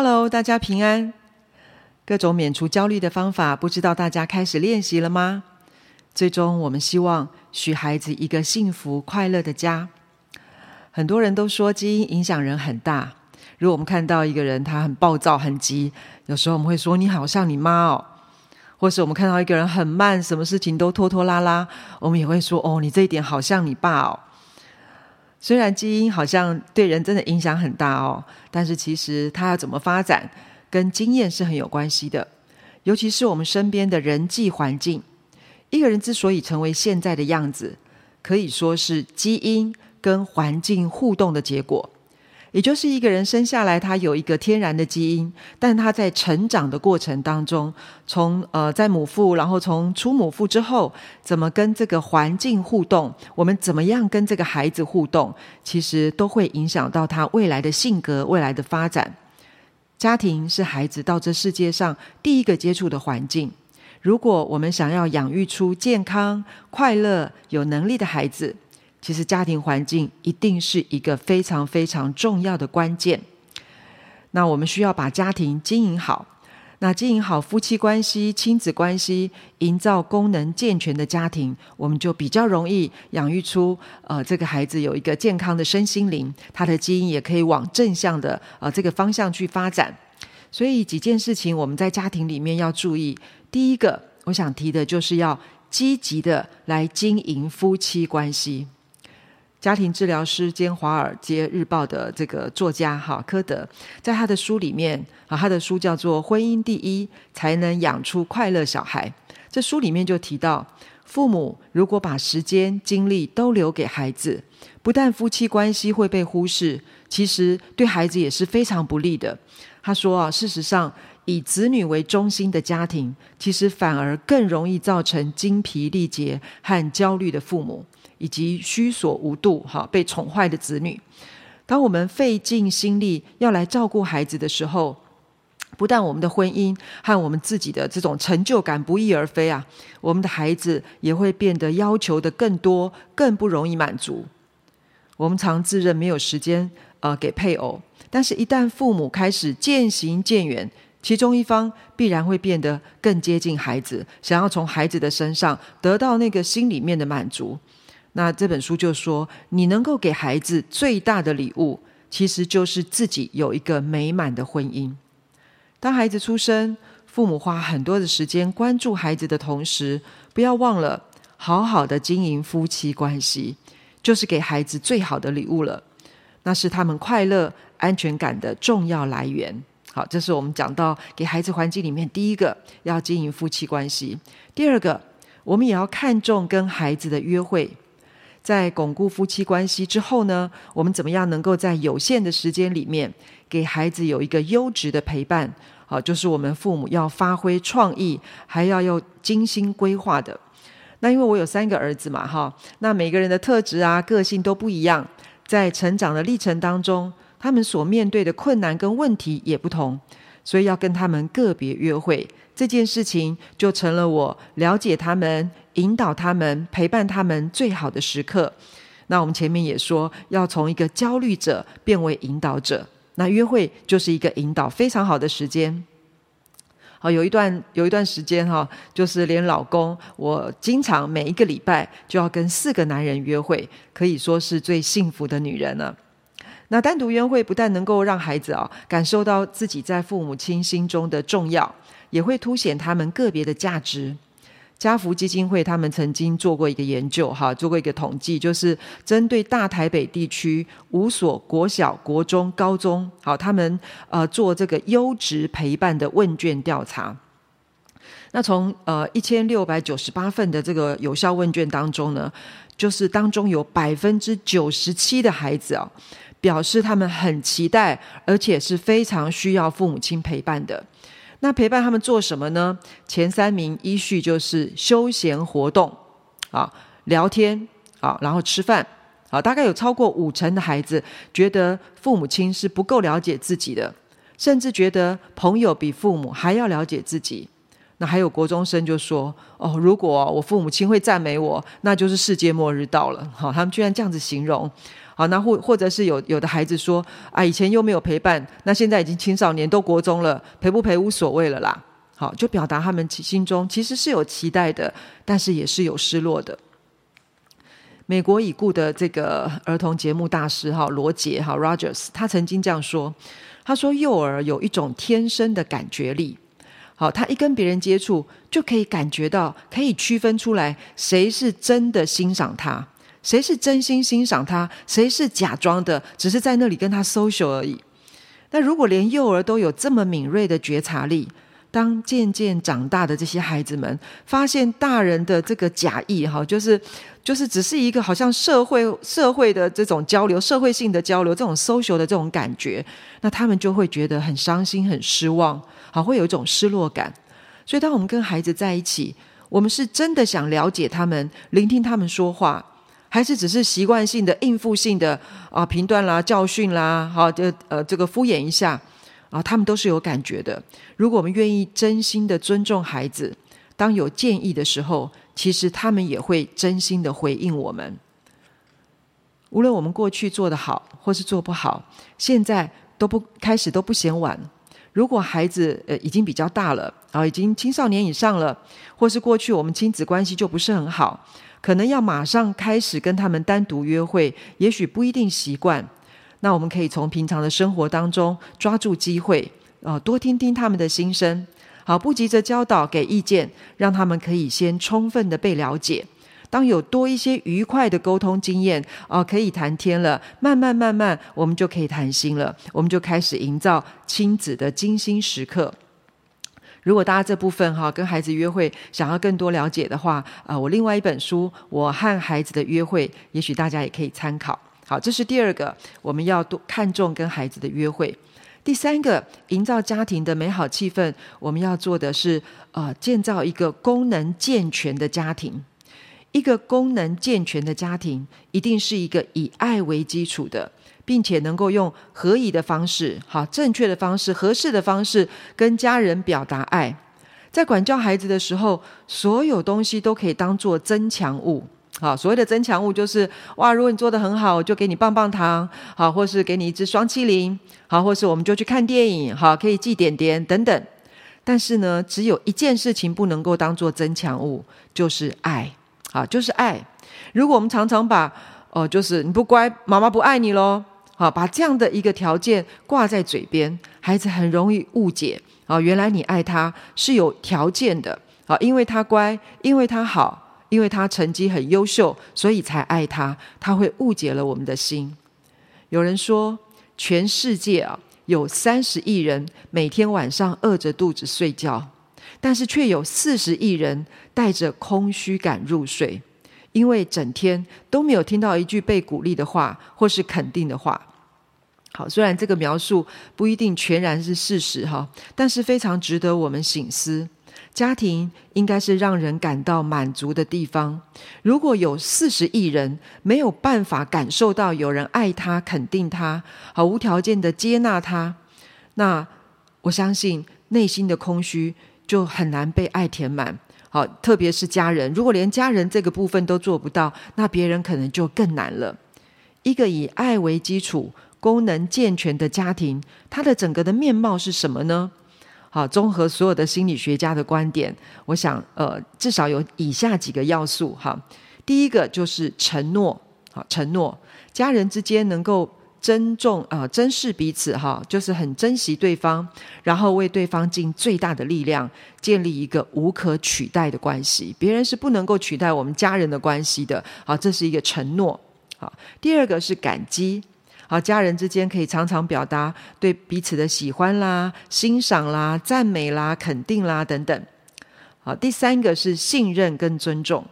Hello，大家平安。各种免除焦虑的方法，不知道大家开始练习了吗？最终，我们希望许孩子一个幸福快乐的家。很多人都说基因影响人很大。如果我们看到一个人他很暴躁、很急，有时候我们会说你好像你妈哦；或是我们看到一个人很慢，什么事情都拖拖拉拉，我们也会说哦，你这一点好像你爸哦。虽然基因好像对人真的影响很大哦，但是其实它要怎么发展，跟经验是很有关系的。尤其是我们身边的人际环境，一个人之所以成为现在的样子，可以说是基因跟环境互动的结果。也就是一个人生下来，他有一个天然的基因，但他在成长的过程当中，从呃在母腹，然后从出母腹之后，怎么跟这个环境互动，我们怎么样跟这个孩子互动，其实都会影响到他未来的性格、未来的发展。家庭是孩子到这世界上第一个接触的环境。如果我们想要养育出健康、快乐、有能力的孩子，其实家庭环境一定是一个非常非常重要的关键。那我们需要把家庭经营好，那经营好夫妻关系、亲子关系，营造功能健全的家庭，我们就比较容易养育出呃这个孩子有一个健康的身心灵，他的基因也可以往正向的呃这个方向去发展。所以几件事情我们在家庭里面要注意。第一个，我想提的就是要积极的来经营夫妻关系。家庭治疗师兼《华尔街日报》的这个作家哈科德，在他的书里面啊，他的书叫做《婚姻第一，才能养出快乐小孩》。这书里面就提到，父母如果把时间精力都留给孩子，不但夫妻关系会被忽视，其实对孩子也是非常不利的。他说啊，事实上，以子女为中心的家庭，其实反而更容易造成精疲力竭和焦虑的父母。以及虚所无度、哈被宠坏的子女，当我们费尽心力要来照顾孩子的时候，不但我们的婚姻和我们自己的这种成就感不翼而飞啊，我们的孩子也会变得要求的更多，更不容易满足。我们常自认没有时间呃给配偶，但是一旦父母开始渐行渐远，其中一方必然会变得更接近孩子，想要从孩子的身上得到那个心里面的满足。那这本书就说，你能够给孩子最大的礼物，其实就是自己有一个美满的婚姻。当孩子出生，父母花很多的时间关注孩子的同时，不要忘了好好的经营夫妻关系，就是给孩子最好的礼物了。那是他们快乐、安全感的重要来源。好，这是我们讲到给孩子环境里面第一个要经营夫妻关系。第二个，我们也要看重跟孩子的约会。在巩固夫妻关系之后呢，我们怎么样能够在有限的时间里面给孩子有一个优质的陪伴？好，就是我们父母要发挥创意，还要有精心规划的。那因为我有三个儿子嘛，哈，那每个人的特质啊、个性都不一样，在成长的历程当中，他们所面对的困难跟问题也不同，所以要跟他们个别约会。这件事情就成了我了解他们、引导他们、陪伴他们最好的时刻。那我们前面也说，要从一个焦虑者变为引导者，那约会就是一个引导非常好的时间。好，有一段有一段时间哈，就是连老公，我经常每一个礼拜就要跟四个男人约会，可以说是最幸福的女人了。那单独约会不但能够让孩子啊感受到自己在父母亲心中的重要。也会凸显他们个别的价值。家福基金会他们曾经做过一个研究，哈，做过一个统计，就是针对大台北地区五所国小、国中、高中，好，他们呃做这个优质陪伴的问卷调查。那从呃一千六百九十八份的这个有效问卷当中呢，就是当中有百分之九十七的孩子啊，表示他们很期待，而且是非常需要父母亲陪伴的。那陪伴他们做什么呢？前三名依序就是休闲活动，啊，聊天，啊，然后吃饭，啊，大概有超过五成的孩子觉得父母亲是不够了解自己的，甚至觉得朋友比父母还要了解自己。那还有国中生就说：“哦，如果我父母亲会赞美我，那就是世界末日到了。”好，他们居然这样子形容。好，那或或者是有有的孩子说：“啊，以前又没有陪伴，那现在已经青少年都国中了，陪不陪无所谓了啦。”好，就表达他们心中其实是有期待的，但是也是有失落的。美国已故的这个儿童节目大师哈罗杰哈 Rogers，他曾经这样说：“他说幼儿有一种天生的感觉力。”好，他一跟别人接触，就可以感觉到，可以区分出来谁是真的欣赏他，谁是真心欣赏他，谁是假装的，只是在那里跟他 social 而已。那如果连幼儿都有这么敏锐的觉察力，当渐渐长大的这些孩子们发现大人的这个假意，哈，就是就是只是一个好像社会社会的这种交流，社会性的交流，这种 social 的这种感觉，那他们就会觉得很伤心、很失望。好，会有一种失落感。所以，当我们跟孩子在一起，我们是真的想了解他们，聆听他们说话，还是只是习惯性的、应付性的啊评断啦、教训啦？好，这呃这个敷衍一下啊，他们都是有感觉的。如果我们愿意真心的尊重孩子，当有建议的时候，其实他们也会真心的回应我们。无论我们过去做得好或是做不好，现在都不开始都不嫌晚。如果孩子呃已经比较大了啊，已经青少年以上了，或是过去我们亲子关系就不是很好，可能要马上开始跟他们单独约会，也许不一定习惯。那我们可以从平常的生活当中抓住机会啊，多听听他们的心声，好，不急着教导给意见，让他们可以先充分的被了解。当有多一些愉快的沟通经验啊，可以谈天了，慢慢慢慢，我们就可以谈心了。我们就开始营造亲子的精心时刻。如果大家这部分哈跟孩子约会想要更多了解的话啊，我另外一本书《我和孩子的约会》，也许大家也可以参考。好，这是第二个，我们要多看重跟孩子的约会。第三个，营造家庭的美好气氛，我们要做的是呃，建造一个功能健全的家庭。一个功能健全的家庭，一定是一个以爱为基础的，并且能够用合宜的方式、好正确的方式、合适的方式跟家人表达爱。在管教孩子的时候，所有东西都可以当做增强物。好，所谓的增强物就是哇，如果你做得很好，我就给你棒棒糖，好，或是给你一支双麒麟，好，或是我们就去看电影，好，可以记点点等等。但是呢，只有一件事情不能够当做增强物，就是爱。啊，就是爱。如果我们常常把哦、呃，就是你不乖，妈妈不爱你喽。好，把这样的一个条件挂在嘴边，孩子很容易误解。啊，原来你爱他是有条件的。啊，因为他乖，因为他好，因为他成绩很优秀，所以才爱他。他会误解了我们的心。有人说，全世界啊有三十亿人每天晚上饿着肚子睡觉。但是却有四十亿人带着空虚感入睡，因为整天都没有听到一句被鼓励的话或是肯定的话。好，虽然这个描述不一定全然是事实哈，但是非常值得我们省思。家庭应该是让人感到满足的地方。如果有四十亿人没有办法感受到有人爱他、肯定他、好无条件的接纳他，那我相信内心的空虚。就很难被爱填满，好，特别是家人。如果连家人这个部分都做不到，那别人可能就更难了。一个以爱为基础、功能健全的家庭，它的整个的面貌是什么呢？好，综合所有的心理学家的观点，我想，呃，至少有以下几个要素。哈，第一个就是承诺，好，承诺，家人之间能够。珍重啊、珍视彼此哈，就是很珍惜对方，然后为对方尽最大的力量，建立一个无可取代的关系。别人是不能够取代我们家人的关系的。好，这是一个承诺。好，第二个是感激。好，家人之间可以常常表达对彼此的喜欢啦、欣赏啦、赞美啦、肯定啦等等。好，第三个是信任跟尊重。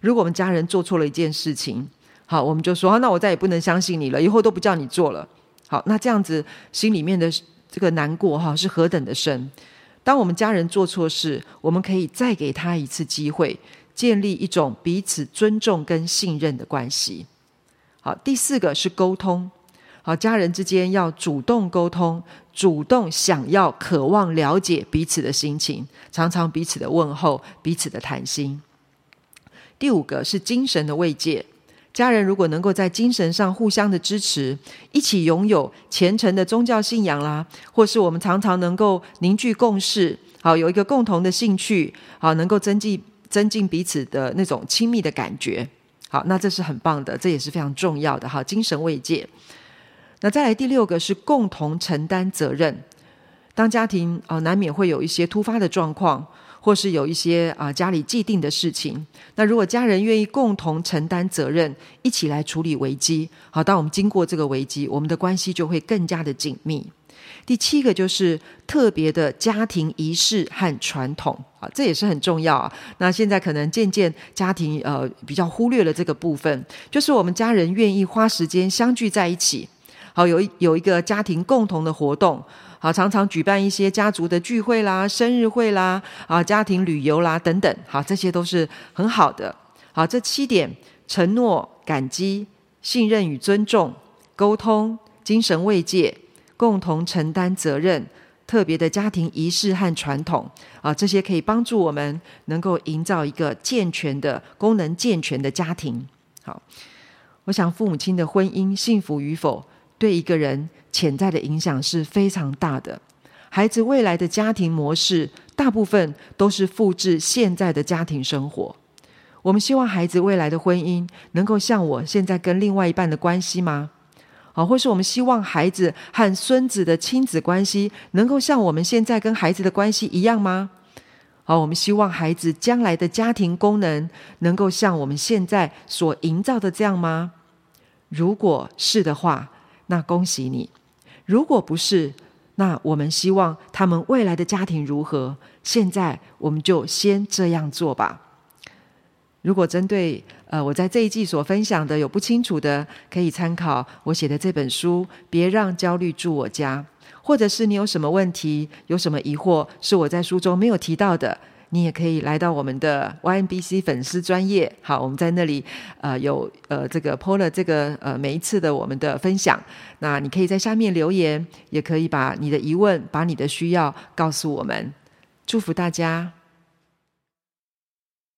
如果我们家人做错了一件事情，好，我们就说，那我再也不能相信你了，以后都不叫你做了。好，那这样子心里面的这个难过哈，是何等的深。当我们家人做错事，我们可以再给他一次机会，建立一种彼此尊重跟信任的关系。好，第四个是沟通。好，家人之间要主动沟通，主动想要、渴望了解彼此的心情，常常彼此的问候，彼此的谈心。第五个是精神的慰藉，家人如果能够在精神上互相的支持，一起拥有虔诚的宗教信仰啦，或是我们常常能够凝聚共识，好，有一个共同的兴趣，好，能够增进增进彼此的那种亲密的感觉，好，那这是很棒的，这也是非常重要的，哈，精神慰藉。那再来第六个是共同承担责任。当家庭啊、呃、难免会有一些突发的状况，或是有一些啊、家里既定的事情。那如果家人愿意共同承担责任，一起来处理危机，好，当我们经过这个危机，我们的关系就会更加的紧密。第七个就是特别的家庭仪式和传统啊，这也是很重要啊。那现在可能渐渐家庭呃比较忽略了这个部分，就是我们家人愿意花时间相聚在一起。好，有一有一个家庭共同的活动，好，常常举办一些家族的聚会啦、生日会啦、啊家庭旅游啦等等，好，这些都是很好的。好，这七点：承诺、感激、信任与尊重、沟通、精神慰藉、共同承担责任、特别的家庭仪式和传统，啊，这些可以帮助我们能够营造一个健全的、功能健全的家庭。好，我想父母亲的婚姻幸福与否，对一个人潜在的影响是非常大的。孩子未来的家庭模式，大部分都是复制现在的家庭生活。我们希望孩子未来的婚姻能够像我现在跟另外一半的关系吗？好，或是我们希望孩子和孙子的亲子关系能够像我们现在跟孩子的关系一样吗？好，我们希望孩子将来的家庭功能能够像我们现在所营造的这样吗？如果是的话，那恭喜你，如果不是，那我们希望他们未来的家庭如何？现在我们就先这样做吧。如果针对呃我在这一季所分享的有不清楚的，可以参考我写的这本书《别让焦虑住我家》，或者是你有什么问题、有什么疑惑，是我在书中没有提到的。你也可以来到我们的 YNBC 粉丝专业，好，我们在那里呃有呃这个 PO 了这个呃每一次的我们的分享，那你可以在下面留言，也可以把你的疑问、把你的需要告诉我们，祝福大家。